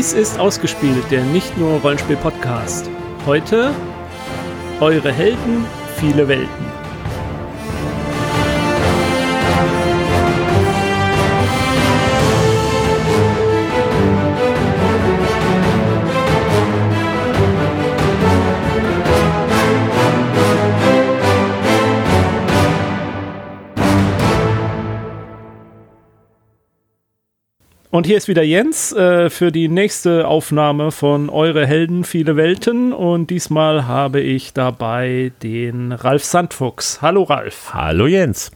Dies ist ausgespielt, der nicht nur Rollenspiel-Podcast. Heute eure Helden, viele Welten. Und hier ist wieder Jens äh, für die nächste Aufnahme von Eure Helden, viele Welten. Und diesmal habe ich dabei den Ralf Sandfuchs. Hallo Ralf. Hallo Jens.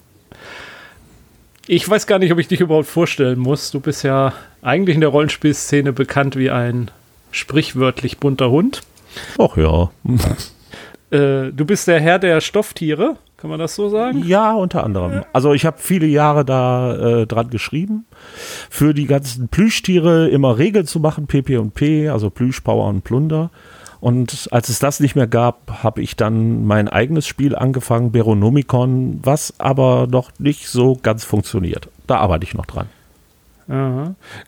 Ich weiß gar nicht, ob ich dich überhaupt vorstellen muss. Du bist ja eigentlich in der Rollenspielszene bekannt wie ein sprichwörtlich bunter Hund. Ach ja. äh, du bist der Herr der Stofftiere. Kann man das so sagen? Ja, unter anderem. Also ich habe viele Jahre da äh, dran geschrieben, für die ganzen Plüschtiere immer Regeln zu machen, PP und P, also Plüsch, Power und Plunder. Und als es das nicht mehr gab, habe ich dann mein eigenes Spiel angefangen, Beronomicon, was aber noch nicht so ganz funktioniert. Da arbeite ich noch dran.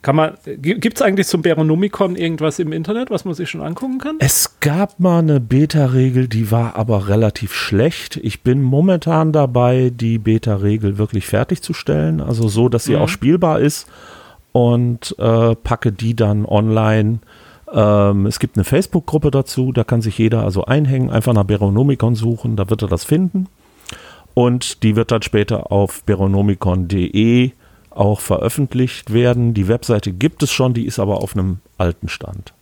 Kann man, gibt es eigentlich zum Beronomicon irgendwas im Internet, was man sich schon angucken kann? Es gab mal eine Beta-Regel, die war aber relativ schlecht. Ich bin momentan dabei, die Beta-Regel wirklich fertigzustellen, also so, dass sie mhm. auch spielbar ist und äh, packe die dann online. Ähm, es gibt eine Facebook-Gruppe dazu, da kann sich jeder also einhängen, einfach nach Beronomicon suchen, da wird er das finden. Und die wird dann später auf beronomicon.de auch veröffentlicht werden. Die Webseite gibt es schon, die ist aber auf einem alten Stand.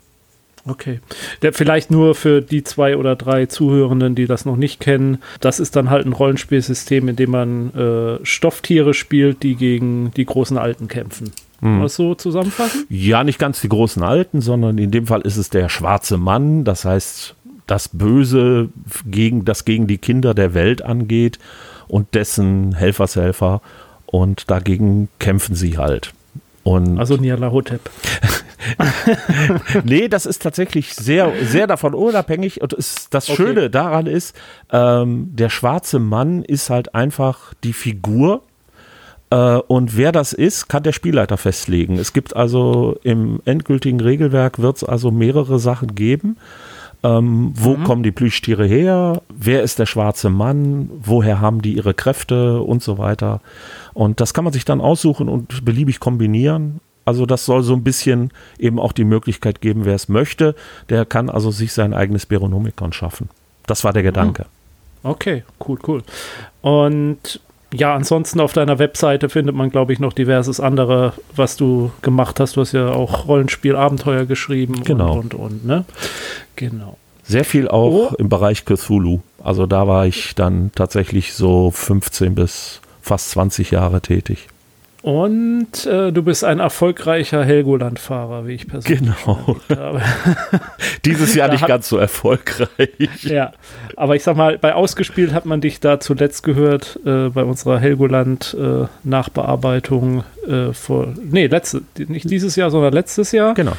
Okay. Der vielleicht nur für die zwei oder drei Zuhörenden, die das noch nicht kennen. Das ist dann halt ein Rollenspielsystem, in dem man äh, Stofftiere spielt, die gegen die großen Alten kämpfen. Hm. Was so zusammenfassen? Ja, nicht ganz die großen Alten, sondern in dem Fall ist es der schwarze Mann. Das heißt, das Böse, gegen, das gegen die Kinder der Welt angeht und dessen Helfershelfer und dagegen kämpfen sie halt. Und also Nialahotep. nee, das ist tatsächlich sehr, sehr davon unabhängig. Und es, das okay. Schöne daran ist, ähm, der schwarze Mann ist halt einfach die Figur. Äh, und wer das ist, kann der Spielleiter festlegen. Es gibt also im endgültigen Regelwerk wird es also mehrere Sachen geben. Ähm, wo mhm. kommen die Plüschtiere her? Wer ist der schwarze Mann? Woher haben die ihre Kräfte und so weiter? Und das kann man sich dann aussuchen und beliebig kombinieren. Also das soll so ein bisschen eben auch die Möglichkeit geben, wer es möchte, der kann also sich sein eigenes Beronomikon schaffen. Das war der mhm. Gedanke. Okay, cool, cool. Und ja, ansonsten auf deiner Webseite findet man, glaube ich, noch diverses andere, was du gemacht hast. Du hast ja auch Rollenspiel-Abenteuer geschrieben genau. und, und, und, ne? Genau. Sehr viel auch oh. im Bereich Cthulhu. Also da war ich dann tatsächlich so 15 bis fast 20 Jahre tätig. Und äh, du bist ein erfolgreicher Helgoland-Fahrer, wie ich persönlich genau. habe. Dieses Jahr nicht ganz so erfolgreich. Ja, aber ich sag mal, bei Ausgespielt hat man dich da zuletzt gehört, äh, bei unserer Helgoland-Nachbearbeitung äh, vor, nee, letzte, nicht dieses Jahr, sondern letztes Jahr. Genau.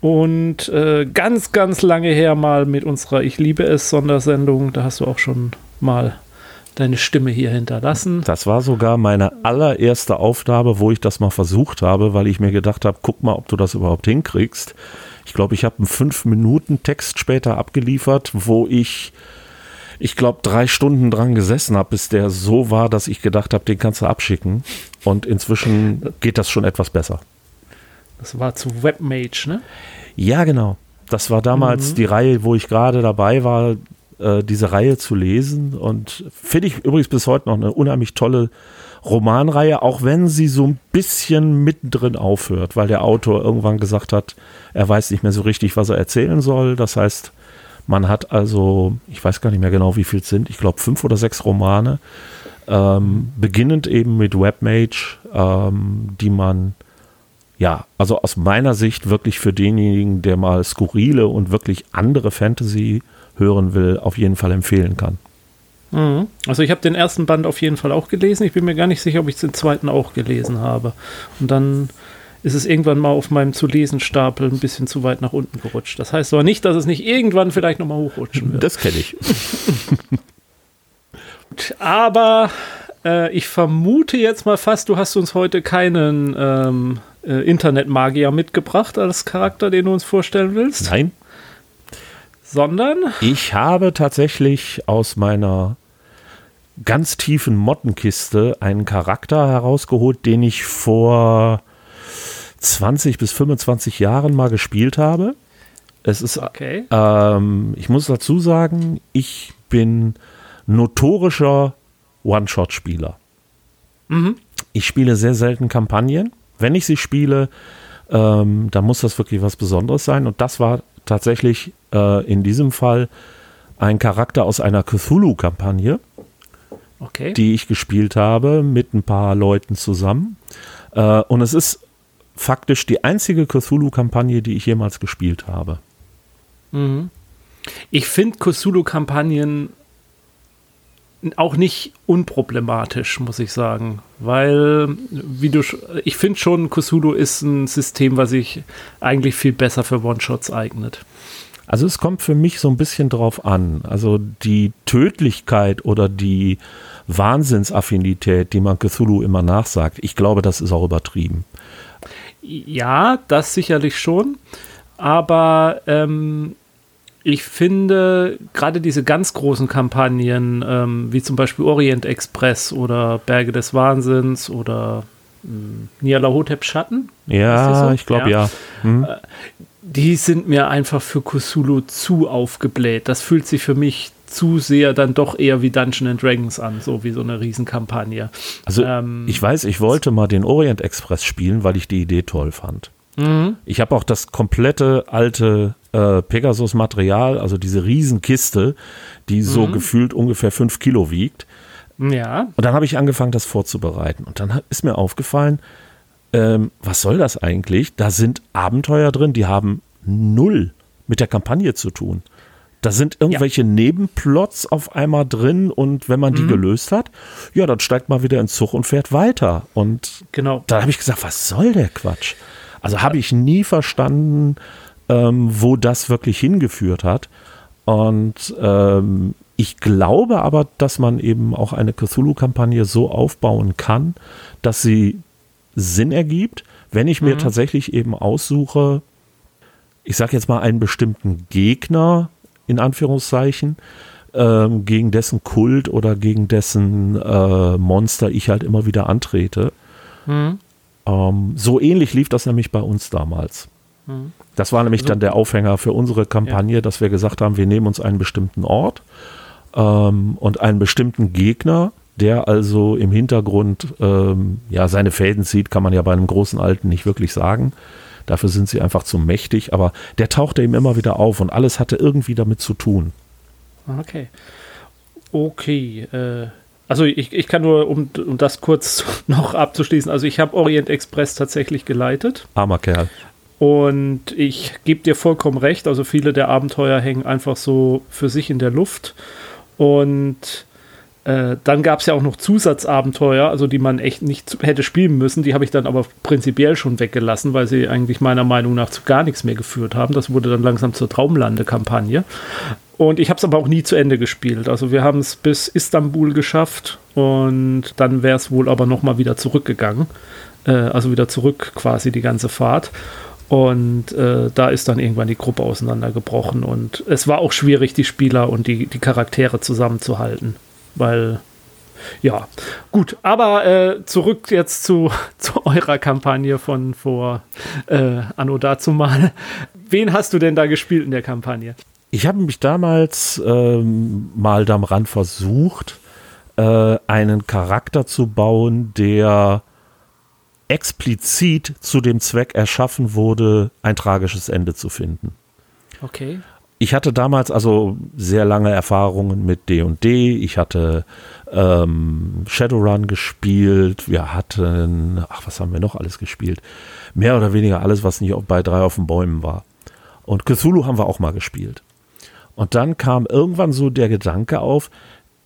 Und äh, ganz, ganz lange her mal mit unserer Ich liebe es Sondersendung, da hast du auch schon mal deine Stimme hier hinterlassen. Das war sogar meine allererste Aufgabe, wo ich das mal versucht habe, weil ich mir gedacht habe, guck mal, ob du das überhaupt hinkriegst. Ich glaube, ich habe einen fünf Minuten Text später abgeliefert, wo ich, ich glaube, drei Stunden dran gesessen habe, bis der so war, dass ich gedacht habe, den kannst du abschicken. Und inzwischen geht das schon etwas besser. Das war zu Webmage, ne? Ja, genau. Das war damals mhm. die Reihe, wo ich gerade dabei war, äh, diese Reihe zu lesen. Und finde ich übrigens bis heute noch eine unheimlich tolle Romanreihe, auch wenn sie so ein bisschen mittendrin aufhört, weil der Autor irgendwann gesagt hat, er weiß nicht mehr so richtig, was er erzählen soll. Das heißt, man hat also, ich weiß gar nicht mehr genau, wie viel es sind, ich glaube fünf oder sechs Romane, ähm, beginnend eben mit Webmage, ähm, die man ja, also aus meiner Sicht wirklich für denjenigen, der mal skurrile und wirklich andere Fantasy hören will, auf jeden Fall empfehlen kann. Mhm. Also ich habe den ersten Band auf jeden Fall auch gelesen. Ich bin mir gar nicht sicher, ob ich den zweiten auch gelesen habe. Und dann ist es irgendwann mal auf meinem zu lesen Stapel ein bisschen zu weit nach unten gerutscht. Das heißt aber nicht, dass es nicht irgendwann vielleicht nochmal hochrutschen wird. Das kenne ich. aber äh, ich vermute jetzt mal fast, du hast uns heute keinen ähm, äh, Internetmagier mitgebracht als Charakter, den du uns vorstellen willst. Nein. Sondern? Ich habe tatsächlich aus meiner ganz tiefen Mottenkiste einen Charakter herausgeholt, den ich vor 20 bis 25 Jahren mal gespielt habe. Es ist, okay. ähm, ich muss dazu sagen, ich bin notorischer One-Shot-Spieler. Mhm. Ich spiele sehr selten Kampagnen. Wenn ich sie spiele, ähm, dann muss das wirklich was Besonderes sein. Und das war tatsächlich äh, in diesem Fall ein Charakter aus einer Cthulhu-Kampagne, okay. die ich gespielt habe mit ein paar Leuten zusammen. Äh, und es ist faktisch die einzige Cthulhu-Kampagne, die ich jemals gespielt habe. Mhm. Ich finde Cthulhu-Kampagnen auch nicht unproblematisch, muss ich sagen. Weil, wie du, ich finde schon, Cthulhu ist ein System, was sich eigentlich viel besser für One-Shots eignet. Also es kommt für mich so ein bisschen drauf an. Also die Tödlichkeit oder die Wahnsinnsaffinität, die man Cthulhu immer nachsagt, ich glaube, das ist auch übertrieben. Ja, das sicherlich schon. Aber ähm, ich finde gerade diese ganz großen Kampagnen, ähm, wie zum Beispiel Orient Express oder Berge des Wahnsinns oder hm, Nialahotep Schatten. Ja, so? ich glaube ja. ja. Hm. Äh, die sind mir einfach für Kusulu zu aufgebläht. Das fühlt sich für mich zu sehr dann doch eher wie Dungeon and Dragons an, so wie so eine Riesenkampagne. Also ähm, ich weiß, ich wollte mal den Orient Express spielen, weil ich die Idee toll fand. Mhm. Ich habe auch das komplette alte äh, Pegasus-Material, also diese Riesenkiste, die so mhm. gefühlt ungefähr fünf Kilo wiegt. Ja. Und dann habe ich angefangen, das vorzubereiten. Und dann ist mir aufgefallen, ähm, was soll das eigentlich? Da sind Abenteuer drin, die haben null mit der Kampagne zu tun. Da sind irgendwelche ja. Nebenplots auf einmal drin und wenn man die mhm. gelöst hat, ja, dann steigt man wieder ins Zug und fährt weiter. Und genau. da habe ich gesagt, was soll der Quatsch? Also habe ich nie verstanden, ähm, wo das wirklich hingeführt hat. Und ähm, ich glaube aber, dass man eben auch eine Cthulhu-Kampagne so aufbauen kann, dass sie Sinn ergibt, wenn ich mir mhm. tatsächlich eben aussuche, ich sage jetzt mal einen bestimmten Gegner, in Anführungszeichen, ähm, gegen dessen Kult oder gegen dessen äh, Monster ich halt immer wieder antrete. Mhm. Ähm, so ähnlich lief das nämlich bei uns damals. Mhm. Das war nämlich also, dann der Aufhänger für unsere Kampagne, ja. dass wir gesagt haben, wir nehmen uns einen bestimmten Ort ähm, und einen bestimmten Gegner, der also im Hintergrund ähm, ja seine Fäden zieht, kann man ja bei einem großen Alten nicht wirklich sagen. Dafür sind sie einfach zu mächtig, aber der tauchte ihm immer wieder auf und alles hatte irgendwie damit zu tun. Okay. Okay. Äh, also ich, ich kann nur, um, um das kurz noch abzuschließen, also ich habe Orient Express tatsächlich geleitet. Armer Kerl. Und ich gebe dir vollkommen recht, also viele der Abenteuer hängen einfach so für sich in der Luft. Und äh, dann gab es ja auch noch Zusatzabenteuer, also die man echt nicht hätte spielen müssen. Die habe ich dann aber prinzipiell schon weggelassen, weil sie eigentlich meiner Meinung nach zu gar nichts mehr geführt haben. Das wurde dann langsam zur Traumlande-Kampagne. Und ich habe es aber auch nie zu Ende gespielt. Also wir haben es bis Istanbul geschafft und dann wäre es wohl aber nochmal wieder zurückgegangen. Äh, also wieder zurück quasi die ganze Fahrt. Und äh, da ist dann irgendwann die Gruppe auseinandergebrochen. Und es war auch schwierig, die Spieler und die, die Charaktere zusammenzuhalten. Weil, ja, gut. Aber äh, zurück jetzt zu, zu eurer Kampagne von vor äh, Anno dazu mal. Wen hast du denn da gespielt in der Kampagne? Ich habe mich damals ähm, mal daran versucht, äh, einen Charakter zu bauen, der explizit zu dem Zweck erschaffen wurde, ein tragisches Ende zu finden. Okay. Ich hatte damals also sehr lange Erfahrungen mit D&D. Ich hatte ähm, Shadowrun gespielt. Wir hatten, ach, was haben wir noch alles gespielt? Mehr oder weniger alles, was nicht bei drei auf den Bäumen war. Und Cthulhu haben wir auch mal gespielt. Und dann kam irgendwann so der Gedanke auf,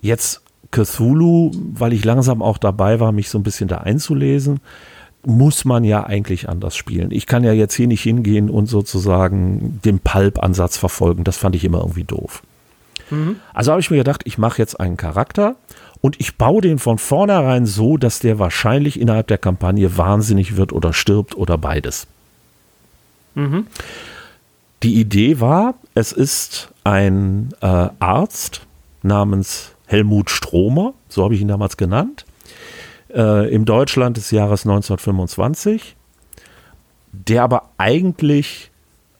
jetzt Cthulhu, weil ich langsam auch dabei war, mich so ein bisschen da einzulesen muss man ja eigentlich anders spielen. Ich kann ja jetzt hier nicht hingehen und sozusagen den Pulp-Ansatz verfolgen. Das fand ich immer irgendwie doof. Mhm. Also habe ich mir gedacht, ich mache jetzt einen Charakter und ich baue den von vornherein so, dass der wahrscheinlich innerhalb der Kampagne wahnsinnig wird oder stirbt oder beides. Mhm. Die Idee war, es ist ein äh, Arzt namens Helmut Stromer, so habe ich ihn damals genannt, äh, im Deutschland des Jahres 1925, der aber eigentlich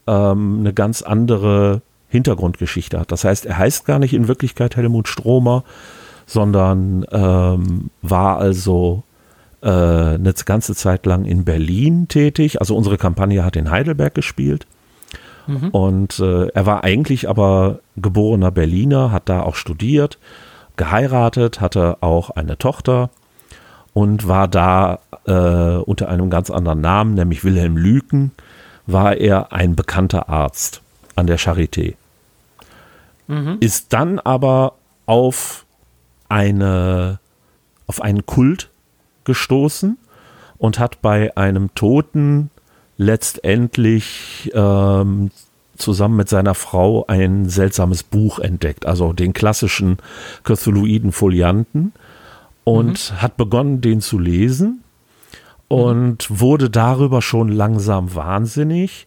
ähm, eine ganz andere Hintergrundgeschichte hat. Das heißt, er heißt gar nicht in Wirklichkeit Helmut Stromer, sondern ähm, war also äh, eine ganze Zeit lang in Berlin tätig. Also unsere Kampagne hat in Heidelberg gespielt. Mhm. Und äh, er war eigentlich aber geborener Berliner, hat da auch studiert, geheiratet, hatte auch eine Tochter und war da äh, unter einem ganz anderen Namen, nämlich Wilhelm Lüken, war er ein bekannter Arzt an der Charité. Mhm. Ist dann aber auf eine auf einen Kult gestoßen und hat bei einem Toten letztendlich ähm, zusammen mit seiner Frau ein seltsames Buch entdeckt, also den klassischen Cthulhuiden Folianten und mhm. hat begonnen, den zu lesen und mhm. wurde darüber schon langsam wahnsinnig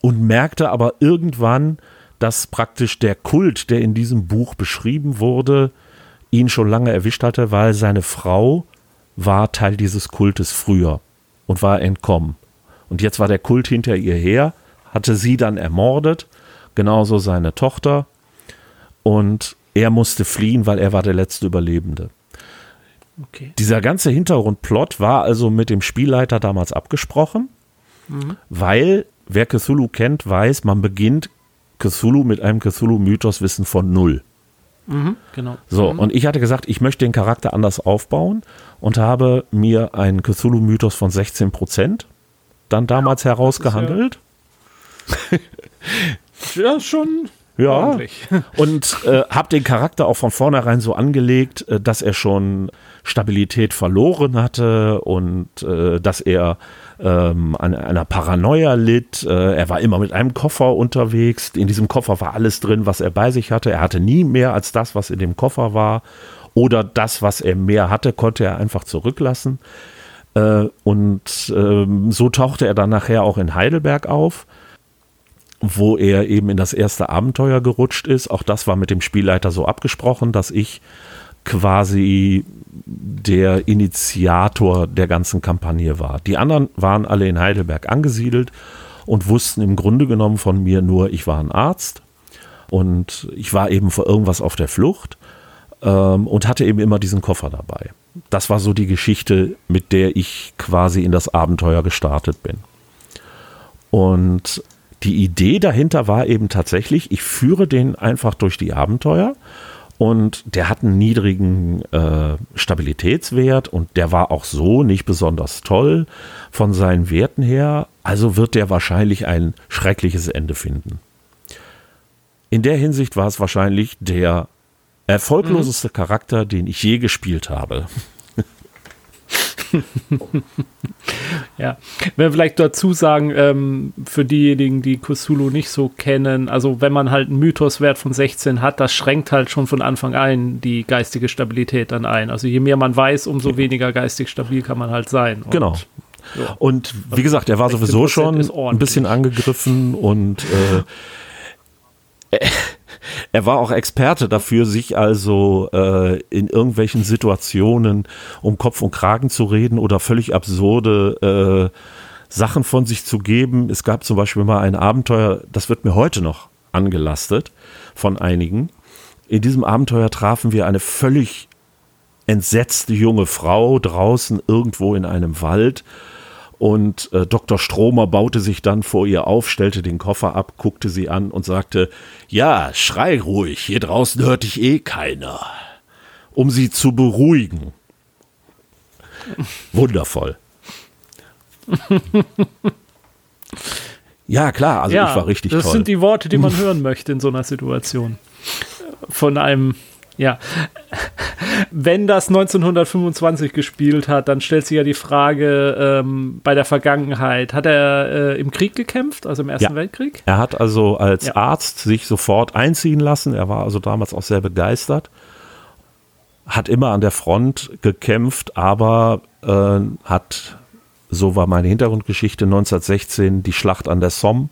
und merkte aber irgendwann, dass praktisch der Kult, der in diesem Buch beschrieben wurde, ihn schon lange erwischt hatte, weil seine Frau war Teil dieses Kultes früher und war entkommen. Und jetzt war der Kult hinter ihr her, hatte sie dann ermordet, genauso seine Tochter. Und er musste fliehen, weil er war der letzte Überlebende. Okay. Dieser ganze Hintergrundplot war also mit dem Spielleiter damals abgesprochen, mhm. weil wer Cthulhu kennt, weiß, man beginnt Cthulhu mit einem Cthulhu-Mythos-Wissen von null. Mhm, genau. So, mhm. und ich hatte gesagt, ich möchte den Charakter anders aufbauen und habe mir einen Cthulhu-Mythos von 16 Prozent dann damals herausgehandelt. Ja, ja schon ja, ordentlich. und äh, habe den Charakter auch von vornherein so angelegt, äh, dass er schon Stabilität verloren hatte und äh, dass er ähm, an einer Paranoia litt. Äh, er war immer mit einem Koffer unterwegs. In diesem Koffer war alles drin, was er bei sich hatte. Er hatte nie mehr als das, was in dem Koffer war. Oder das, was er mehr hatte, konnte er einfach zurücklassen. Äh, und ähm, so tauchte er dann nachher auch in Heidelberg auf wo er eben in das erste Abenteuer gerutscht ist. Auch das war mit dem Spielleiter so abgesprochen, dass ich quasi der Initiator der ganzen Kampagne war. Die anderen waren alle in Heidelberg angesiedelt und wussten im Grunde genommen von mir nur, ich war ein Arzt und ich war eben vor irgendwas auf der Flucht ähm, und hatte eben immer diesen Koffer dabei. Das war so die Geschichte, mit der ich quasi in das Abenteuer gestartet bin. Und die Idee dahinter war eben tatsächlich, ich führe den einfach durch die Abenteuer und der hat einen niedrigen äh, Stabilitätswert und der war auch so nicht besonders toll von seinen Werten her, also wird der wahrscheinlich ein schreckliches Ende finden. In der Hinsicht war es wahrscheinlich der erfolgloseste mhm. Charakter, den ich je gespielt habe. ja, wenn wir vielleicht dazu sagen, ähm, für diejenigen, die Cthulhu nicht so kennen, also wenn man halt einen Mythoswert von 16 hat, das schränkt halt schon von Anfang an die geistige Stabilität dann ein. Also je mehr man weiß, umso weniger geistig stabil kann man halt sein. Und genau. Ja. Und wie gesagt, er war sowieso schon ein bisschen angegriffen und äh, er war auch Experte dafür, sich also äh, in irgendwelchen Situationen um Kopf und Kragen zu reden oder völlig absurde äh, Sachen von sich zu geben. Es gab zum Beispiel mal ein Abenteuer, das wird mir heute noch angelastet von einigen. In diesem Abenteuer trafen wir eine völlig entsetzte junge Frau draußen irgendwo in einem Wald und äh, Dr. Stromer baute sich dann vor ihr auf, stellte den Koffer ab, guckte sie an und sagte, ja, schrei ruhig, hier draußen hört dich eh keiner. Um sie zu beruhigen. Wundervoll. ja, klar, also ja, ich war richtig das toll. Das sind die Worte, die man hören möchte in so einer Situation. Von einem, ja. Wenn das 1925 gespielt hat, dann stellt sich ja die Frage ähm, bei der Vergangenheit. Hat er äh, im Krieg gekämpft, also im Ersten Ja. Weltkrieg? Er hat also als Ja. Arzt sich sofort einziehen lassen. Er war also damals auch sehr begeistert. Hat immer an der Front gekämpft, aber äh, hat, so war meine Hintergrundgeschichte, 1916 die Schlacht an der Somme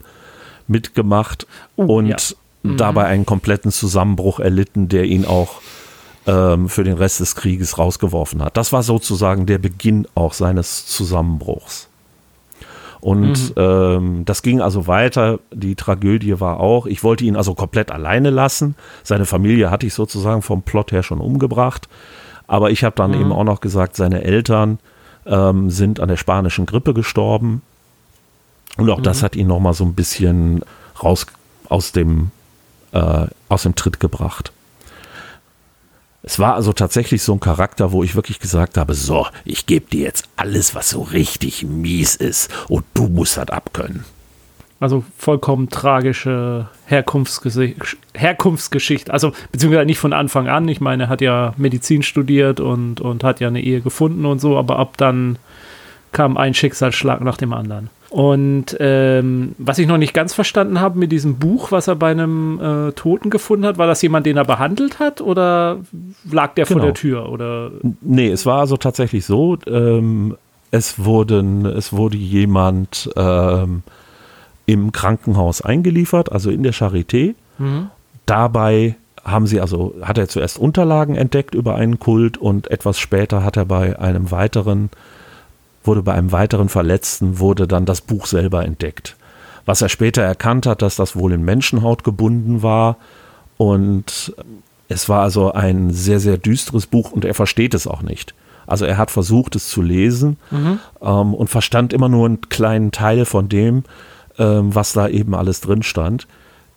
mitgemacht Uh, und ja. dabei einen kompletten Zusammenbruch erlitten, der ihn auch ähm, für den Rest des Krieges rausgeworfen hat. Das war sozusagen der Beginn auch seines Zusammenbruchs. Und ähm, das ging also weiter. Die Tragödie war auch, ich wollte ihn also komplett alleine lassen. Seine Familie hatte ich sozusagen vom Plot her schon umgebracht. Aber ich habe dann eben auch noch gesagt, seine Eltern ähm, sind an der spanischen Grippe gestorben. Und auch das hat ihn noch mal so ein bisschen raus aus dem, äh, aus dem Tritt gebracht. Es war also tatsächlich so ein Charakter, wo ich wirklich gesagt habe, so, ich gebe dir jetzt alles, was so richtig mies ist und du musst das abkönnen. Also vollkommen tragische Herkunftsgesi Herkunftsgeschichte. Also beziehungsweise nicht von Anfang an. Ich meine, er hat ja Medizin studiert und, und hat ja eine Ehe gefunden und so, aber ab dann kam ein Schicksalsschlag nach dem anderen. Und ähm, was ich noch nicht ganz verstanden habe mit diesem Buch, was er bei einem äh, Toten gefunden hat, war das jemand, den er behandelt hat oder lag der vor Genau. der Tür? Oder Nee, es war also tatsächlich so, ähm, es, wurden, es wurde jemand ähm, im Krankenhaus eingeliefert, also in der Charité. Dabei haben sie also, hat er zuerst Unterlagen entdeckt über einen Kult und etwas später hat er bei einem weiteren, wurde bei einem weiteren Verletzten, wurde dann das Buch selber entdeckt. Was er später erkannt hat, dass das wohl in Menschenhaut gebunden war und es war also ein sehr, sehr düsteres Buch und er versteht es auch nicht. Also er hat versucht, es zu lesen ähm, und verstand immer nur einen kleinen Teil von dem, ähm, was da eben alles drin stand.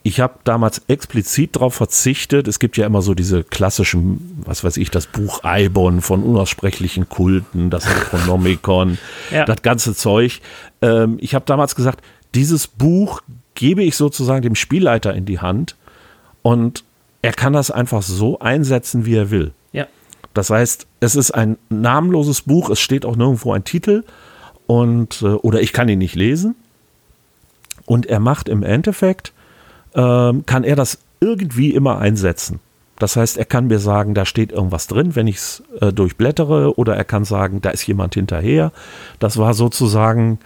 Ich habe damals explizit darauf verzichtet. Es gibt ja immer so diese klassischen, was weiß ich, das Buch Eibon von unaussprechlichen Kulten, das Necronomicon, Ja. das ganze Zeug. Ähm, ich habe damals gesagt, dieses Buch gebe ich sozusagen dem Spielleiter in die Hand und er kann das einfach so einsetzen, wie er will. ja. Das heißt, es ist ein namenloses Buch, es steht auch nirgendwo ein Titel und äh, oder ich kann ihn nicht lesen. Und er macht im Endeffekt, ähm, kann er das irgendwie immer einsetzen. Das heißt, er kann mir sagen, da steht irgendwas drin, wenn ich es äh, durchblättere, oder er kann sagen, da ist jemand hinterher. Das war sozusagen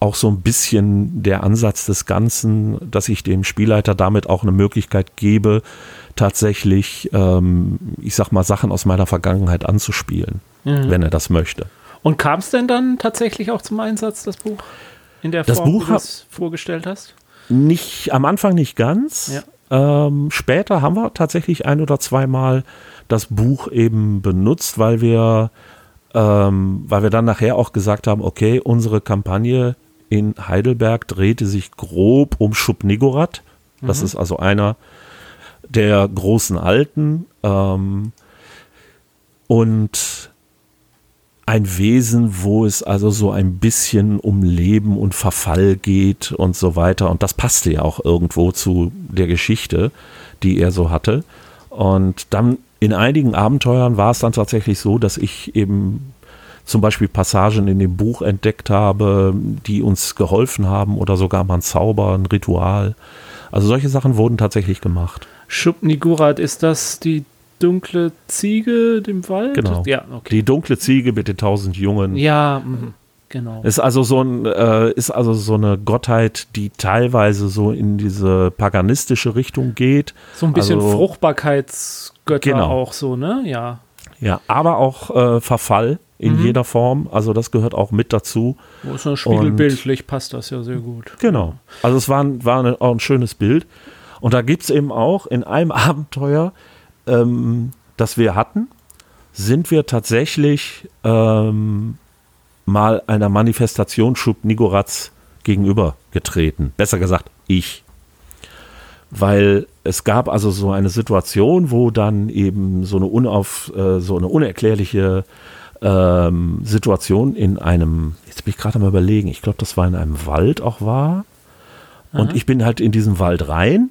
auch so ein bisschen der Ansatz des Ganzen, dass ich dem Spielleiter damit auch eine Möglichkeit gebe, tatsächlich, ähm, ich sag mal, Sachen aus meiner Vergangenheit anzuspielen, wenn er das möchte. Und kam es denn dann tatsächlich auch zum Einsatz, das Buch? In der Das Form, Buch wie du es vorgestellt hast? Nicht am Anfang nicht ganz. Ähm, später haben wir tatsächlich ein oder zweimal das Buch eben benutzt, weil wir, ähm, weil wir dann nachher auch gesagt haben, okay, unsere Kampagne in Heidelberg drehte sich grob um Schubnigorat. Das ist also einer der großen Alten. Ähm, und ein Wesen, wo es also so ein bisschen um Leben und Verfall geht und so weiter. Und das passte ja auch irgendwo zu der Geschichte, die er so hatte. Und dann in einigen Abenteuern war es dann tatsächlich so, dass ich eben zum Beispiel Passagen in dem Buch entdeckt habe, die uns geholfen haben oder sogar mal ein Zauber, ein Ritual. Also solche Sachen wurden tatsächlich gemacht. Schubnigurat, ist das die dunkle Ziege im Wald? Genau. Ja, okay. Die dunkle Ziege mit den tausend Jungen. ja, mhm, genau. Ist also so ein, äh, ist also so eine Gottheit, die teilweise so in diese paganistische Richtung geht. So ein bisschen also- Fruchtbarkeitsgötter Genau. auch so, ne? Ja. Ja, aber auch äh, Verfall in Mhm. jeder Form. Also das gehört auch mit dazu. Wo ist so spiegelbildlich passt das ja sehr gut. Genau. Also es war, ein- war eine, auch ein schönes Bild. Und da gibt es eben auch in einem Abenteuer, ähm, das wir hatten, sind wir tatsächlich ähm, mal einer Manifestation Schub Nigorats gegenübergetreten. Besser gesagt, ich. Weil es gab also so eine Situation, wo dann eben so eine, unauf, äh, so eine unerklärliche ähm, Situation in einem, jetzt bin ich gerade am überlegen, ich glaube, das war in einem Wald auch war. Und ich bin halt in diesen Wald rein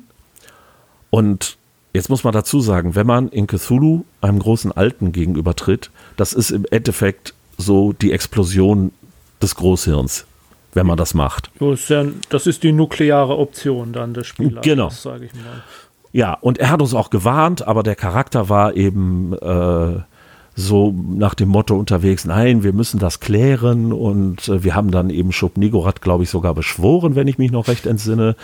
und Jetzt muss man dazu sagen, wenn man in Cthulhu einem großen Alten gegenübertritt, das ist im Endeffekt so die Explosion des Großhirns, wenn man das macht. Das ist, die nukleare Option dann des Spielers, Genau. sage ich mal. Ja, und er hat uns auch gewarnt, aber der Charakter war eben äh, so nach dem Motto unterwegs, nein, wir müssen das klären und äh, wir haben dann eben Schub Nigorat, glaube ich, sogar beschworen, wenn ich mich noch recht entsinne,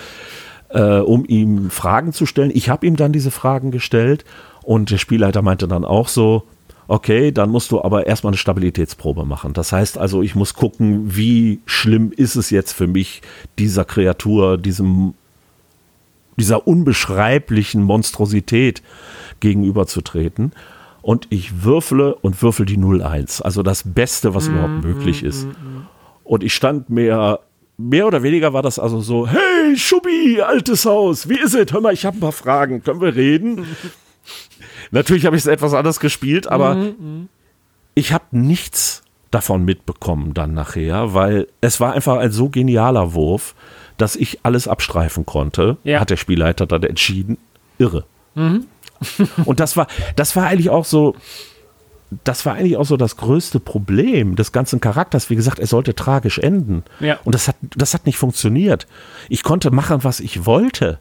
äh, um ihm Fragen zu stellen. Ich habe ihm dann diese Fragen gestellt und der Spielleiter meinte dann auch so, okay, dann musst du aber erstmal eine Stabilitätsprobe machen. Das heißt also, ich muss gucken, wie schlimm ist es jetzt für mich, dieser Kreatur, diesem dieser unbeschreiblichen Monstrosität gegenüberzutreten. Und ich würfle und würfel die 0-1. Also das Beste, was überhaupt möglich ist. Und ich stand mehr, mehr oder weniger war das also so, hey, Schubi, altes Haus, wie ist es? Hör mal, ich habe ein paar Fragen, können wir reden? Natürlich habe ich es etwas anders gespielt, aber ich habe nichts davon mitbekommen dann nachher, weil es war einfach ein so genialer Wurf, dass ich alles abstreifen konnte, Ja. hat der Spielleiter dann entschieden. Irre. Und das war, das war eigentlich auch so, das war eigentlich auch so das größte Problem des ganzen Charakters. Wie gesagt, er sollte tragisch enden. Ja. Und das hat, das hat nicht funktioniert. Ich konnte machen, was ich wollte.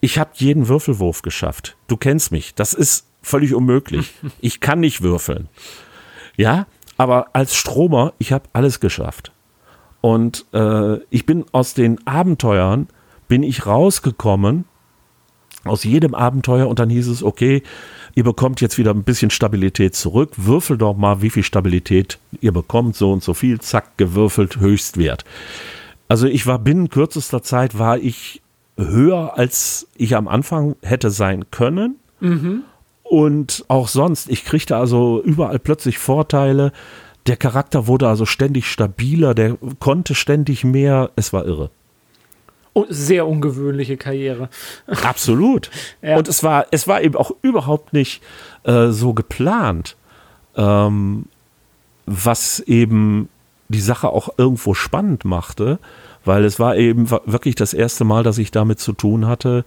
Ich habe jeden Würfelwurf geschafft. Du kennst mich. Das ist völlig unmöglich. Ich kann nicht würfeln. Ja, aber als Stromer, ich habe alles geschafft. Und äh, ich bin aus den Abenteuern, bin ich rausgekommen, aus jedem Abenteuer und dann hieß es, okay, ihr bekommt jetzt wieder ein bisschen Stabilität zurück, würfel doch mal, wie viel Stabilität ihr bekommt, so und so viel, zack, gewürfelt, Höchstwert. Also ich war binnen kürzester Zeit, war ich höher, als ich am Anfang hätte sein können. Und auch sonst, ich kriegte also überall plötzlich Vorteile. Der Charakter wurde also ständig stabiler, der konnte ständig mehr. Es war irre. Sehr ungewöhnliche Karriere. Absolut. Ja. Und es war, es war eben auch überhaupt nicht äh, so geplant, ähm, was eben die Sache auch irgendwo spannend machte, weil es war eben wirklich das erste Mal, dass ich damit zu tun hatte,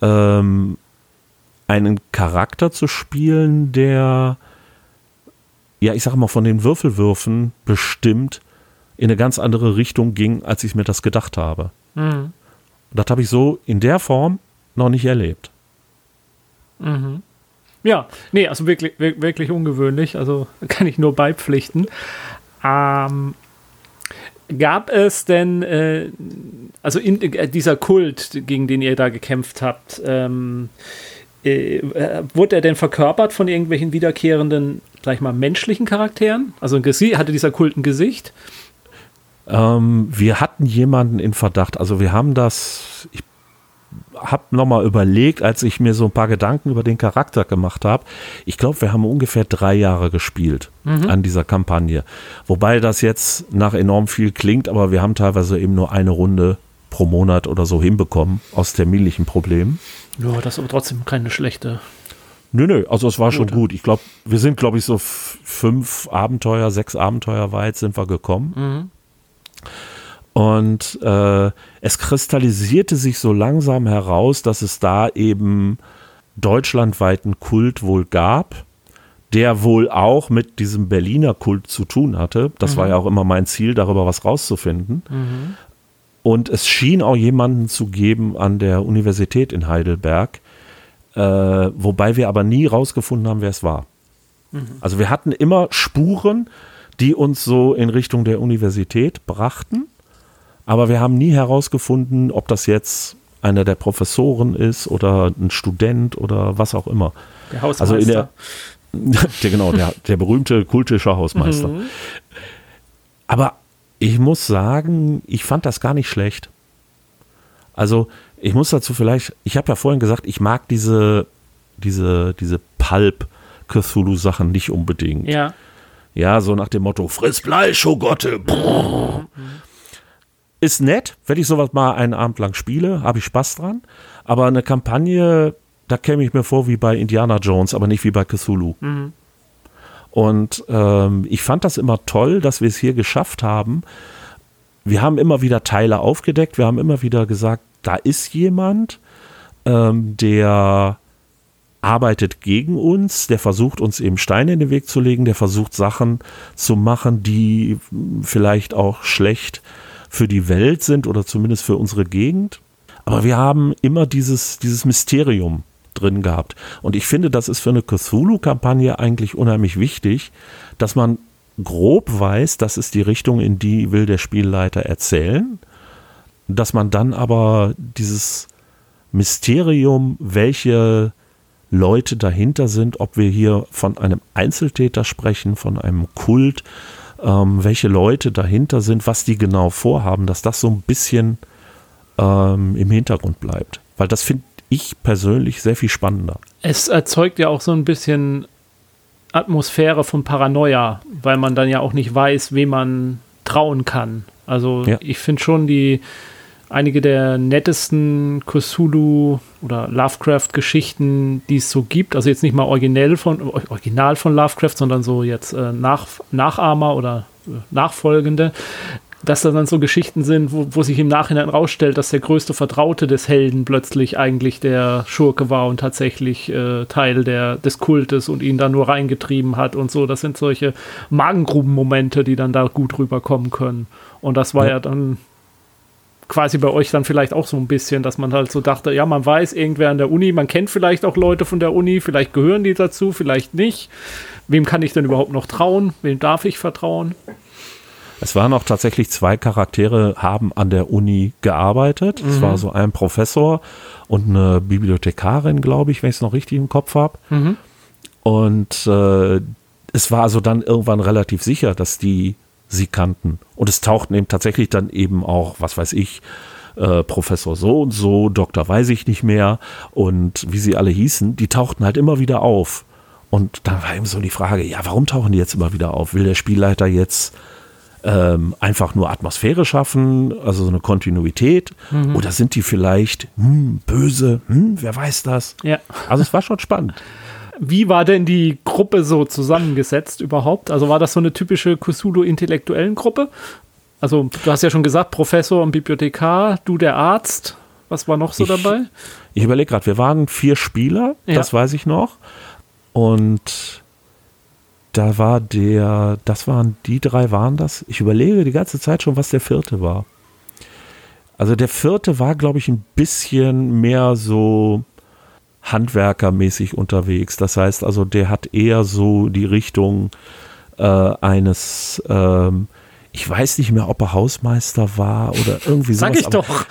ähm, einen Charakter zu spielen, der, ja, ich sag mal, von den Würfelwürfen bestimmt in eine ganz andere Richtung ging, als ich mir das gedacht habe. Und das habe ich so in der Form noch nicht erlebt. Ja, nee, also wirklich, wir- wirklich ungewöhnlich. Also kann ich nur beipflichten. Ähm, gab es denn, äh, also in, äh, dieser Kult, gegen den ihr da gekämpft habt, ähm, äh, äh, wurde er denn verkörpert von irgendwelchen wiederkehrenden, sag ich mal, menschlichen Charakteren? Also hatte dieser Kult ein Gesicht? Ähm, wir hatten jemanden in Verdacht. Also wir haben das, ich habe nochmal überlegt, als ich mir so ein paar Gedanken über den Charakter gemacht habe. Ich glaube, wir haben ungefähr drei Jahre gespielt an dieser Kampagne. Wobei das jetzt nach enorm viel klingt, aber wir haben teilweise eben nur eine Runde pro Monat oder so hinbekommen aus terminlichen Problemen. Ja, das ist aber trotzdem keine schlechte. Nö, nö, also es war schon Gut. gut. Ich glaube, wir sind, glaube ich, so fünf Abenteuer, sechs Abenteuer weit sind wir gekommen. Und äh, es kristallisierte sich so langsam heraus, dass es da eben deutschlandweiten Kult wohl gab, der wohl auch mit diesem Berliner Kult zu tun hatte. Das war ja auch immer mein Ziel, darüber was rauszufinden. Und es schien auch jemanden zu geben an der Universität in Heidelberg, äh, wobei wir aber nie rausgefunden haben, wer es war. Also wir hatten immer Spuren, die uns so in Richtung der Universität brachten, aber wir haben nie herausgefunden, ob das jetzt einer der Professoren ist oder ein Student oder was auch immer. Der Hausmeister. Also der, der genau, der, der berühmte kultische Hausmeister. Aber ich muss sagen, ich fand das gar nicht schlecht. Also ich muss dazu vielleicht, ich habe ja vorhin gesagt, ich mag diese, diese, diese Pulp-Cthulhu-Sachen nicht unbedingt. ja. Ja, so nach dem Motto, friss Fleisch, oh Gotte. Brrr. Ist nett, wenn ich sowas mal einen Abend lang spiele, habe ich Spaß dran. Aber eine Kampagne, da käme ich mir vor wie bei Indiana Jones, aber nicht wie bei Cthulhu. Und ähm, ich fand das immer toll, dass wir es hier geschafft haben. Wir haben immer wieder Teile aufgedeckt, wir haben immer wieder gesagt, da ist jemand, ähm, der arbeitet gegen uns, der versucht uns eben Steine in den Weg zu legen, der versucht Sachen zu machen, die vielleicht auch schlecht für die Welt sind oder zumindest für unsere Gegend. Aber wir haben immer dieses, dieses Mysterium drin gehabt. Und ich finde, das ist für eine Cthulhu-Kampagne eigentlich unheimlich wichtig, dass man grob weiß, das ist die Richtung, in die will der Spielleiter erzählen, dass man dann aber dieses Mysterium, welche Leute dahinter sind, ob wir hier von einem Einzeltäter sprechen, von einem Kult, ähm, welche Leute dahinter sind, was die genau vorhaben, dass das so ein bisschen ähm, im Hintergrund bleibt. Weil das finde ich persönlich sehr viel spannender. Es erzeugt ja auch so ein bisschen Atmosphäre von Paranoia, weil man dann ja auch nicht weiß, wem man trauen kann. Also ja. ich finde schon die einige der nettesten Cthulhu oder Lovecraft-Geschichten, die es so gibt. Also jetzt nicht mal originell von, original von Lovecraft, sondern so jetzt äh, Nach, Nachahmer oder äh, Nachfolgende. Dass da dann so Geschichten sind, wo, wo sich im Nachhinein rausstellt, dass der größte Vertraute des Helden plötzlich eigentlich der Schurke war und tatsächlich äh, Teil der, des Kultes und ihn da nur reingetrieben hat und so. Das sind solche Magengruben-Momente, die dann da gut rüberkommen können. Und das war ja, ja dann quasi bei euch dann vielleicht auch so ein bisschen, dass man halt so dachte, ja, man weiß, irgendwer an der Uni, man kennt vielleicht auch Leute von der Uni, vielleicht gehören die dazu, vielleicht nicht. Wem kann ich denn überhaupt noch trauen? Wem darf ich vertrauen? Es waren auch tatsächlich zwei Charaktere, haben an der Uni gearbeitet. Mhm. Es war so ein Professor und eine Bibliothekarin, glaube ich, wenn ich es noch richtig im Kopf habe. Mhm. Und äh, es war also dann irgendwann relativ sicher, dass die sie kannten. Und es tauchten eben tatsächlich dann eben auch, was weiß ich, äh, Professor so und so, Doktor weiß ich nicht mehr und wie sie alle hießen, die tauchten halt immer wieder auf. Und dann war eben so die Frage, ja, warum tauchen die jetzt immer wieder auf? Will der Spielleiter jetzt ähm, einfach nur Atmosphäre schaffen, also so eine Kontinuität? Mhm. Oder sind die vielleicht hm, böse? Hm, wer weiß das? Ja. Also es war schon spannend. Wie war denn die Gruppe so zusammengesetzt überhaupt? Also war das so eine typische Cthulhu-intellektuellen Gruppe? Also du hast ja schon gesagt, Professor und Bibliothekar, du der Arzt. Was war noch so ich, dabei? Ich überlege gerade, wir waren vier Spieler, ja. das weiß ich noch. Und da war der, das waren, die drei waren das. Ich überlege die ganze Zeit schon, was der vierte war. Also der vierte war, glaube ich, ein bisschen mehr so handwerkermäßig unterwegs. Das heißt also, der hat eher so die Richtung äh, eines, ähm, ich weiß nicht mehr, ob er Hausmeister war oder irgendwie sowas. Sag ich doch.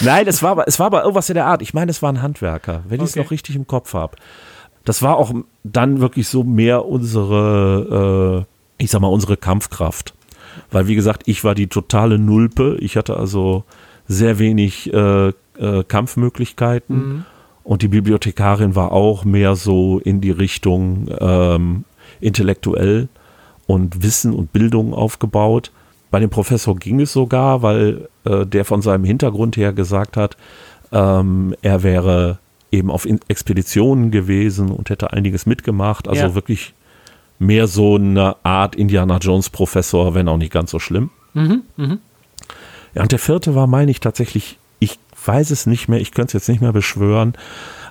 Nein, es war, aber, es war aber irgendwas in der Art. Ich meine, es war ein Handwerker, wenn okay. ich es noch richtig im Kopf habe. Das war auch dann wirklich so mehr unsere, äh, ich sag mal, unsere Kampfkraft. Weil, wie gesagt, ich war die totale Nulpe. Ich hatte also sehr wenig äh, äh, Kampfmöglichkeiten. Mhm. Und die Bibliothekarin war auch mehr so in die Richtung ähm, intellektuell und Wissen und Bildung aufgebaut. Bei dem Professor ging es sogar, weil äh, der von seinem Hintergrund her gesagt hat, ähm, er wäre eben auf Expeditionen gewesen und hätte einiges mitgemacht. Also ja. wirklich mehr so eine Art Indiana Jones Professor, wenn auch nicht ganz so schlimm. Mhm, mh. Ja, und der vierte war, meine ich, tatsächlich weiß es nicht mehr, ich könnte es jetzt nicht mehr beschwören,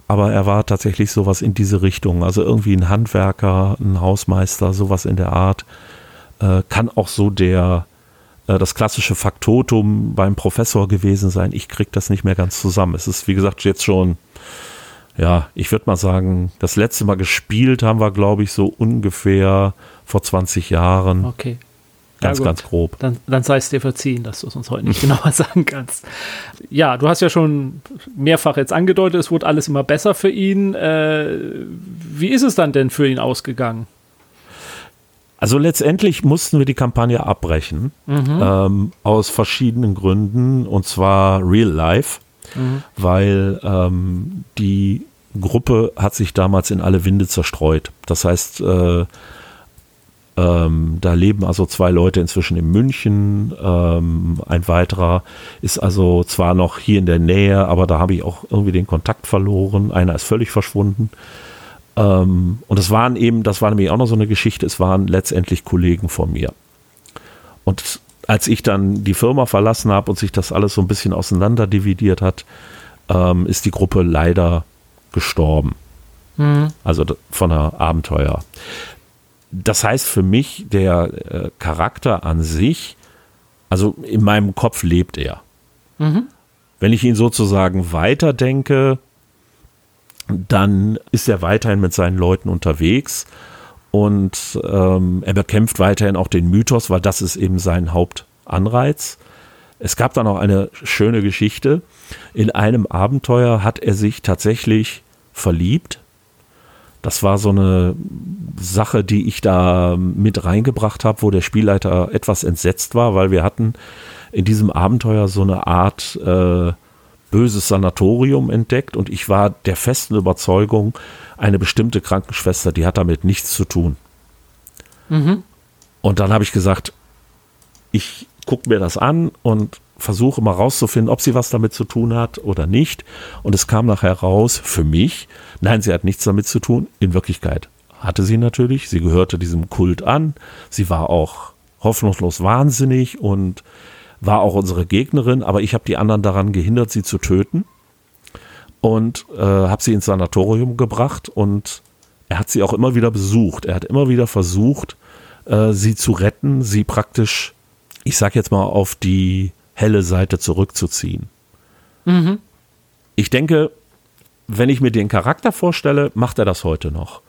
aber er war tatsächlich sowas in diese Richtung. Also irgendwie ein Handwerker, ein Hausmeister, sowas in der Art. Äh, kann auch so der äh, das klassische Faktotum beim Professor gewesen sein. Ich kriege das nicht mehr ganz zusammen. Es ist, wie gesagt, jetzt schon, ja, ich würde mal sagen, das letzte Mal gespielt haben wir, glaube ich, so ungefähr vor 20 Jahren. Okay. Ganz, ja, ganz grob. Dann, dann sei es dir verziehen, dass du es uns heute nicht genauer sagen kannst. Ja, du hast ja schon mehrfach jetzt angedeutet, es wurde alles immer besser für ihn. Äh, wie ist es dann denn für ihn ausgegangen? Also letztendlich mussten wir die Kampagne abbrechen, mhm. ähm, aus verschiedenen Gründen, und zwar real life, mhm. weil ähm, die Gruppe hat sich damals in alle Winde zerstreut. Das heißt, äh, ähm, da leben also zwei Leute inzwischen in München. Ähm, ein weiterer ist also zwar noch hier in der Nähe, aber da habe ich auch irgendwie den Kontakt verloren. Einer ist völlig verschwunden. Ähm, und es waren eben, das war nämlich auch noch so eine Geschichte, es waren letztendlich Kollegen von mir. Und als ich dann die Firma verlassen habe und sich das alles so ein bisschen auseinander dividiert hat, ähm, ist die Gruppe leider gestorben. Mhm. Also von der Abenteuer. Das heißt für mich, der äh, Charakter an sich, also in meinem Kopf lebt er. Mhm. Wenn ich ihn sozusagen weiterdenke, dann ist er weiterhin mit seinen Leuten unterwegs und ähm, er bekämpft weiterhin auch den Mythos, weil das ist eben sein Hauptanreiz. Es gab dann auch eine schöne Geschichte. In einem Abenteuer hat er sich tatsächlich verliebt. Das war so eine Sache, die ich da mit reingebracht habe, wo der Spielleiter etwas entsetzt war, weil wir hatten in diesem Abenteuer so eine Art äh, böses Sanatorium entdeckt und ich war der festen Überzeugung, eine bestimmte Krankenschwester, die hat damit nichts zu tun. Mhm. Und dann habe ich gesagt, ich gucke mir das an und versuche mal rauszufinden, ob sie was damit zu tun hat oder nicht. Und es kam nachher raus, für mich, nein, sie hat nichts damit zu tun. In Wirklichkeit hatte sie natürlich. Sie gehörte diesem Kult an. Sie war auch hoffnungslos wahnsinnig und war auch unsere Gegnerin, aber ich habe die anderen daran gehindert, sie zu töten und äh, habe sie ins Sanatorium gebracht und er hat sie auch immer wieder besucht. Er hat immer wieder versucht, äh, sie zu retten, sie praktisch, ich sag jetzt mal, auf die helle Seite zurückzuziehen. Mhm. Ich denke, wenn ich mir den Charakter vorstelle, macht er das heute noch.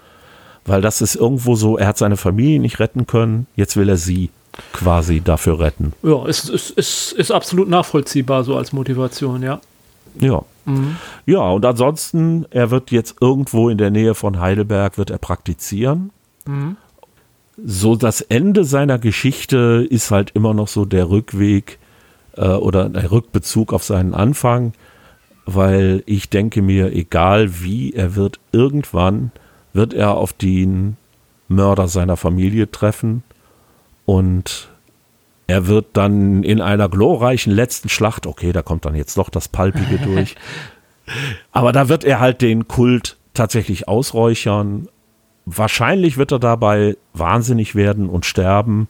Weil das ist irgendwo so, er hat seine Familie nicht retten können, jetzt will er sie quasi dafür retten. Ja, es ist, ist, ist absolut nachvollziehbar so als Motivation, ja. Ja. Mhm. Ja, und ansonsten, er wird jetzt irgendwo in der Nähe von Heidelberg, wird er praktizieren. Mhm. So das Ende seiner Geschichte ist halt immer noch so der Rückweg äh, oder der Rückbezug auf seinen Anfang, weil ich denke mir, egal wie, er wird irgendwann, wird er auf den Mörder seiner Familie treffen und er wird dann in einer glorreichen letzten Schlacht, okay, da kommt dann jetzt doch das Palpige durch, aber da wird er halt den Kult tatsächlich ausräuchern. Wahrscheinlich wird er dabei wahnsinnig werden und sterben,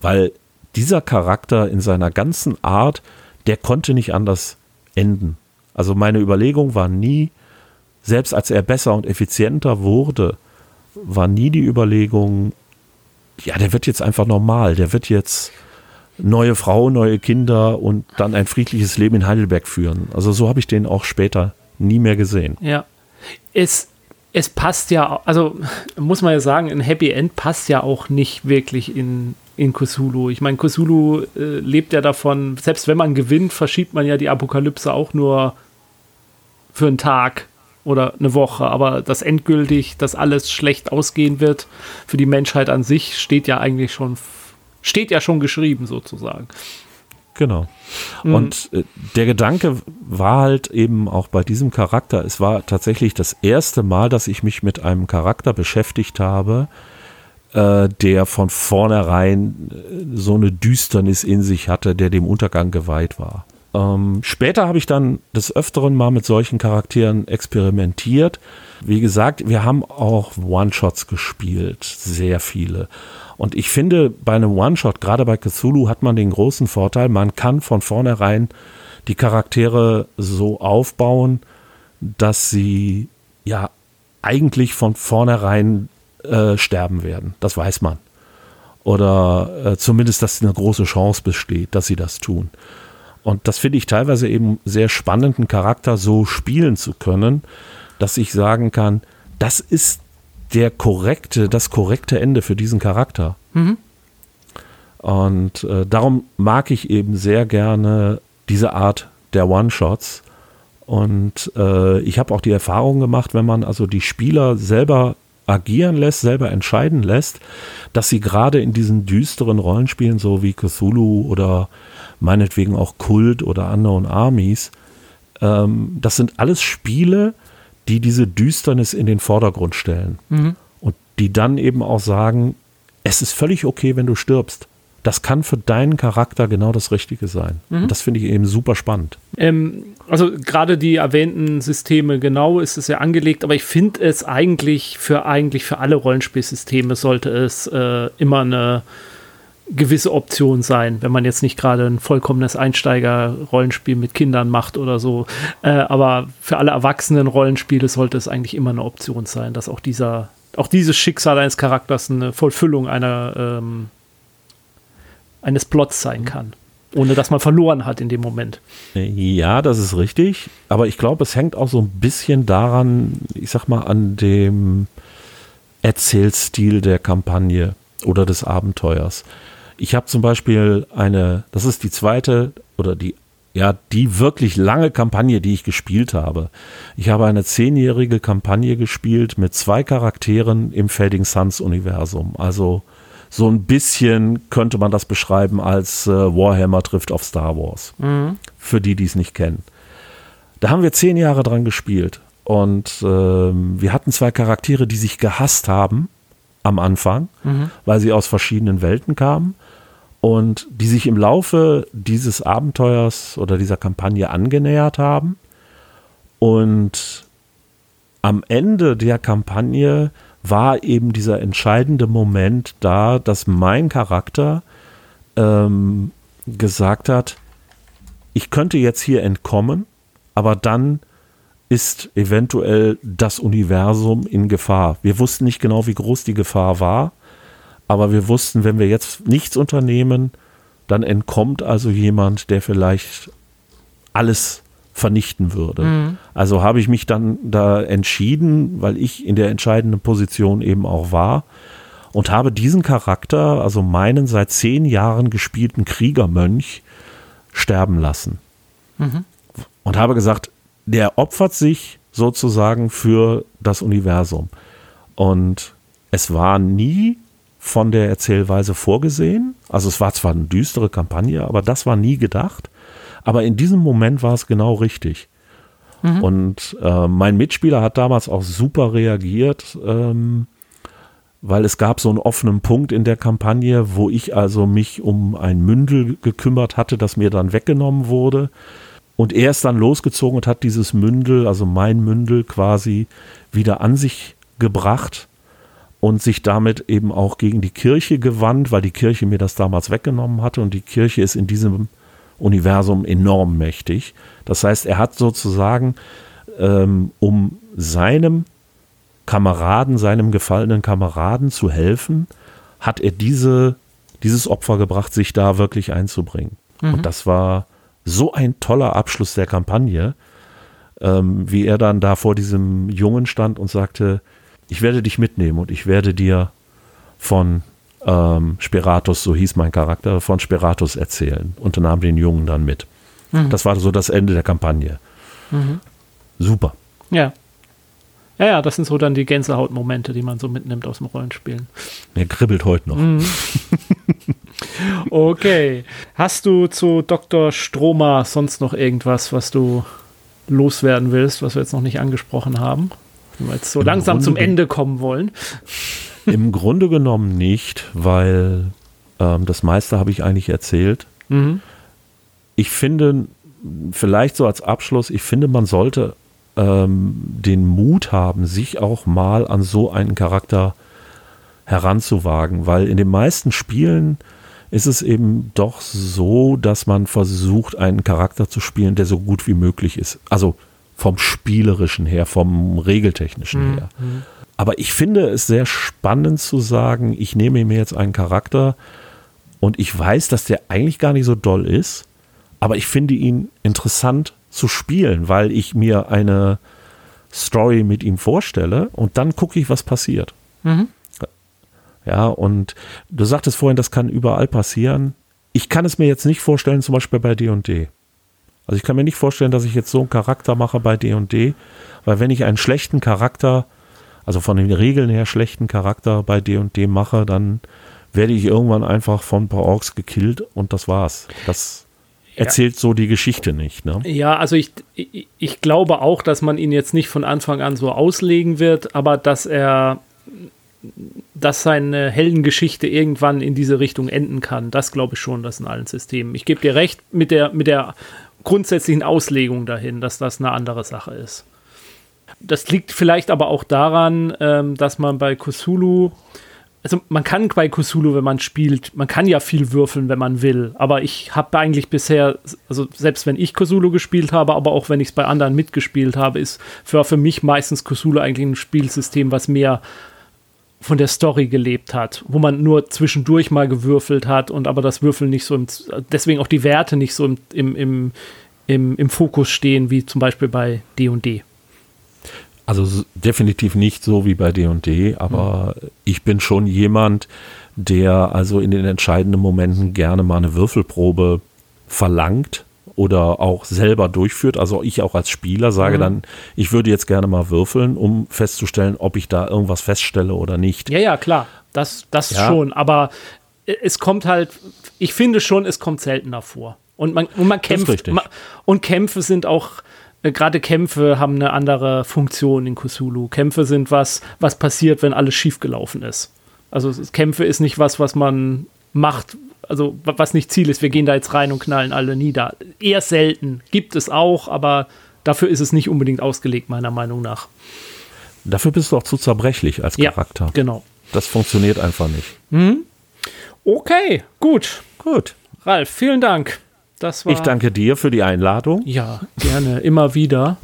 weil dieser Charakter in seiner ganzen Art, der konnte nicht anders enden. Also meine Überlegung war nie, selbst als er besser und effizienter wurde, war nie die Überlegung, ja, der wird jetzt einfach normal, der wird jetzt neue Frau, neue Kinder und dann ein friedliches Leben in Heidelberg führen. Also so habe ich den auch später nie mehr gesehen. Ja. Es, es passt ja, also muss man ja sagen, ein Happy End passt ja auch nicht wirklich in, in Cthulhu. Ich meine, Cthulhu äh, lebt ja davon, selbst wenn man gewinnt, verschiebt man ja die Apokalypse auch nur für einen Tag oder eine Woche. Aber das endgültig, dass alles schlecht ausgehen wird für die Menschheit an sich, steht ja eigentlich schon, steht ja schon geschrieben sozusagen. Genau. Mhm. Und äh, der Gedanke war halt eben auch bei diesem Charakter, es war tatsächlich das erste Mal, dass ich mich mit einem Charakter beschäftigt habe, äh, der von vornherein äh, so eine Düsternis in sich hatte, der dem Untergang geweiht war. Ähm, später habe ich dann des Öfteren mal mit solchen Charakteren experimentiert. Wie gesagt, wir haben auch One-Shots gespielt, sehr viele. Und ich finde, bei einem One-Shot, gerade bei Cthulhu, hat man den großen Vorteil, man kann von vornherein die Charaktere so aufbauen, dass sie ja eigentlich von vornherein äh, sterben werden. Das weiß man. Oder äh, zumindest, dass eine große Chance besteht, dass sie das tun. Und das finde ich teilweise eben sehr spannenden Charakter so spielen zu können, dass ich sagen kann, das ist der korrekte, das korrekte Ende für diesen Charakter. Mhm. Und äh, darum mag ich eben sehr gerne diese Art der One-Shots. Und äh, ich habe auch die Erfahrung gemacht, wenn man also die Spieler selber agieren lässt, selber entscheiden lässt, dass sie gerade in diesen düsteren Rollenspielen, so wie Cthulhu oder meinetwegen auch Kult oder Unknown Armies. Ähm, das sind alles Spiele, die diese Düsternis in den Vordergrund stellen. Mhm. Und die dann eben auch sagen, es ist völlig okay, wenn du stirbst. Das kann für deinen Charakter genau das Richtige sein. Mhm. Und das finde ich eben super spannend. Ähm, also gerade die erwähnten Systeme, genau ist es ja angelegt, aber ich finde es eigentlich für eigentlich für alle Rollenspielsysteme sollte es äh, immer eine gewisse Option sein, wenn man jetzt nicht gerade ein vollkommenes Einsteiger-Rollenspiel mit Kindern macht oder so. Äh, aber für alle erwachsenen Rollenspiele sollte es eigentlich immer eine Option sein, dass auch dieser, auch dieses Schicksal eines Charakters eine Vollfüllung einer, ähm, eines Plots sein kann. Ohne dass man verloren hat in dem Moment. Ja, das ist richtig. Aber ich glaube, es hängt auch so ein bisschen daran, ich sag mal, an dem Erzählstil der Kampagne oder des Abenteuers. Ich habe zum Beispiel eine, das ist die zweite oder die, ja, die wirklich lange Kampagne, die ich gespielt habe. Ich habe eine zehnjährige Kampagne gespielt mit zwei Charakteren im Fading Suns Universum. Also so ein bisschen könnte man das beschreiben als äh, Warhammer trifft auf Star Wars. Mhm. Für die, die es nicht kennen. Da haben wir zehn Jahre dran gespielt. Und äh, wir hatten zwei Charaktere, die sich gehasst haben am Anfang, mhm. weil sie aus verschiedenen Welten kamen und die sich im Laufe dieses Abenteuers oder dieser Kampagne angenähert haben. Und am Ende der Kampagne war eben dieser entscheidende Moment da, dass mein Charakter ähm, gesagt hat, ich könnte jetzt hier entkommen, aber dann ist eventuell das Universum in Gefahr. Wir wussten nicht genau, wie groß die Gefahr war, aber wir wussten, wenn wir jetzt nichts unternehmen, dann entkommt also jemand, der vielleicht alles vernichten würde. Mhm. Also habe ich mich dann da entschieden, weil ich in der entscheidenden Position eben auch war und habe diesen Charakter, also meinen seit zehn Jahren gespielten Kriegermönch, sterben lassen. Mhm. Und habe gesagt, der opfert sich sozusagen für das Universum. Und es war nie von der Erzählweise vorgesehen. Also es war zwar eine düstere Kampagne, aber das war nie gedacht. Aber in diesem Moment war es genau richtig. Mhm. Und äh, mein Mitspieler hat damals auch super reagiert, ähm, weil es gab so einen offenen Punkt in der Kampagne, wo ich also mich um ein Mündel gekümmert hatte, das mir dann weggenommen wurde. Und er ist dann losgezogen und hat dieses Mündel, also mein Mündel quasi wieder an sich gebracht und sich damit eben auch gegen die Kirche gewandt, weil die Kirche mir das damals weggenommen hatte und die Kirche ist in diesem Universum enorm mächtig. Das heißt, er hat sozusagen, ähm, um seinem Kameraden, seinem gefallenen Kameraden zu helfen, hat er diese, dieses Opfer gebracht, sich da wirklich einzubringen. Mhm. Und das war so ein toller Abschluss der Kampagne, ähm, wie er dann da vor diesem Jungen stand und sagte, ich werde dich mitnehmen und ich werde dir von ähm, Speratus, so hieß mein Charakter, von Speratus erzählen und nahm den Jungen dann mit. Mhm. Das war so das Ende der Kampagne. Mhm. Super. Ja. Ja, ja, das sind so dann die Gänsehautmomente, die man so mitnimmt aus dem Rollenspielen. Mir kribbelt heute noch. Mhm. okay. Hast du zu Dr. Stromer sonst noch irgendwas, was du loswerden willst, was wir jetzt noch nicht angesprochen haben? Wenn wir jetzt so Im langsam Grunde zum Ende kommen wollen. Im Grunde genommen nicht, weil ähm, das meiste habe ich eigentlich erzählt. Mhm. Ich finde, vielleicht so als Abschluss, ich finde, man sollte ähm, den Mut haben, sich auch mal an so einen Charakter heranzuwagen, weil in den meisten Spielen ist es eben doch so, dass man versucht, einen Charakter zu spielen, der so gut wie möglich ist. Also vom spielerischen her, vom regeltechnischen mhm. her. Aber ich finde es sehr spannend zu sagen, ich nehme mir jetzt einen Charakter und ich weiß, dass der eigentlich gar nicht so doll ist, aber ich finde ihn interessant zu spielen, weil ich mir eine Story mit ihm vorstelle und dann gucke ich, was passiert. Mhm. Ja, und du sagtest vorhin, das kann überall passieren. Ich kann es mir jetzt nicht vorstellen, zum Beispiel bei D&D. &D. Also ich kann mir nicht vorstellen, dass ich jetzt so einen Charakter mache bei D&D, &D, weil wenn ich einen schlechten Charakter also von den Regeln her schlechten Charakter bei D&D &D mache, dann werde ich irgendwann einfach von ein paar Orks gekillt und das war's. Das erzählt ja. so die Geschichte nicht. Ne? Ja, also ich, ich, ich glaube auch, dass man ihn jetzt nicht von Anfang an so auslegen wird, aber dass er dass seine Heldengeschichte irgendwann in diese Richtung enden kann. Das glaube ich schon, das in allen Systemen. Ich gebe dir recht mit der, mit der grundsätzlichen Auslegung dahin, dass das eine andere Sache ist. Das liegt vielleicht aber auch daran, ähm, dass man bei Kusulu also man kann bei Cthulhu, wenn man spielt, man kann ja viel würfeln, wenn man will. Aber ich habe eigentlich bisher, also selbst wenn ich Cthulhu gespielt habe, aber auch wenn ich es bei anderen mitgespielt habe, ist für, für mich meistens Cthulhu eigentlich ein Spielsystem, was mehr von der Story gelebt hat, wo man nur zwischendurch mal gewürfelt hat und aber das Würfeln nicht so, im, deswegen auch die Werte nicht so im, im, im, im, im Fokus stehen, wie zum Beispiel bei D&D. &D. Also definitiv nicht so wie bei D&D, aber mhm. ich bin schon jemand, der also in den entscheidenden Momenten gerne mal eine Würfelprobe verlangt oder auch selber durchführt. Also ich auch als Spieler sage mhm. dann, ich würde jetzt gerne mal würfeln, um festzustellen, ob ich da irgendwas feststelle oder nicht. Ja, ja, klar. Das, das ja. schon. Aber es kommt halt, ich finde schon, es kommt seltener vor. Und man, und man kämpft. und Kämpfe sind auch äh, gerade Kämpfe haben eine andere Funktion in Kusulu. Kämpfe sind was, was passiert, wenn alles schiefgelaufen ist. Also Kämpfe ist nicht was, was man macht, also was nicht Ziel ist. Wir gehen da jetzt rein und knallen alle nieder. Eher selten. Gibt es auch, aber dafür ist es nicht unbedingt ausgelegt, meiner Meinung nach. Dafür bist du auch zu zerbrechlich als Charakter. Ja, genau. Das funktioniert einfach nicht. Mhm. Okay, gut. Gut. Ralf, vielen Dank. Das war, ich danke dir für die Einladung. Ja, gerne, immer wieder.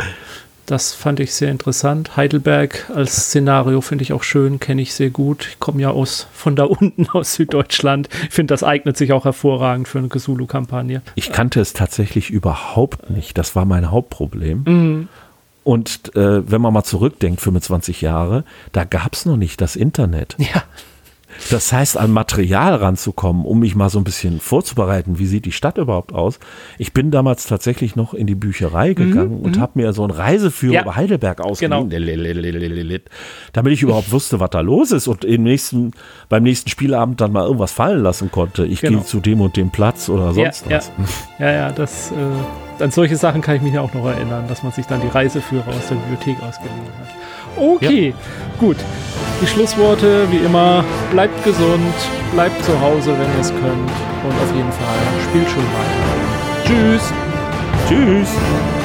Das fand ich sehr interessant. Heidelberg als Szenario finde ich auch schön, kenne ich sehr gut. Ich komme ja aus von da unten aus Süddeutschland. Ich finde, das eignet sich auch hervorragend für eine Cthulhu-Kampagne. Ich kannte es tatsächlich überhaupt nicht. Das war mein Hauptproblem. Mhm. Und äh, wenn man mal zurückdenkt, 25 Jahre, da gab es noch nicht das Internet. Ja. Das heißt, an Material ranzukommen, um mich mal so ein bisschen vorzubereiten, wie sieht die Stadt überhaupt aus. Ich bin damals tatsächlich noch in die Bücherei mhm, gegangen mhm, und habe mir so einen Reiseführer ja, über Heidelberg ausgeliehen, genau. damit ich überhaupt wusste, was da los ist und im nächsten, beim nächsten Spielabend dann mal irgendwas fallen lassen konnte. Ich genau. gehe zu dem und dem Platz oder sonst ja, was. Ja, ja, ja das, äh, an solche Sachen kann ich mich auch noch erinnern, dass man sich dann die Reiseführer aus der Bibliothek ausgeliehen hat. Okay, ja. gut. Die Schlussworte, wie immer, bleibt gesund, bleibt zu Hause, wenn ihr es könnt. Und auf jeden Fall spielt schon weiter. Tschüss. Tschüss.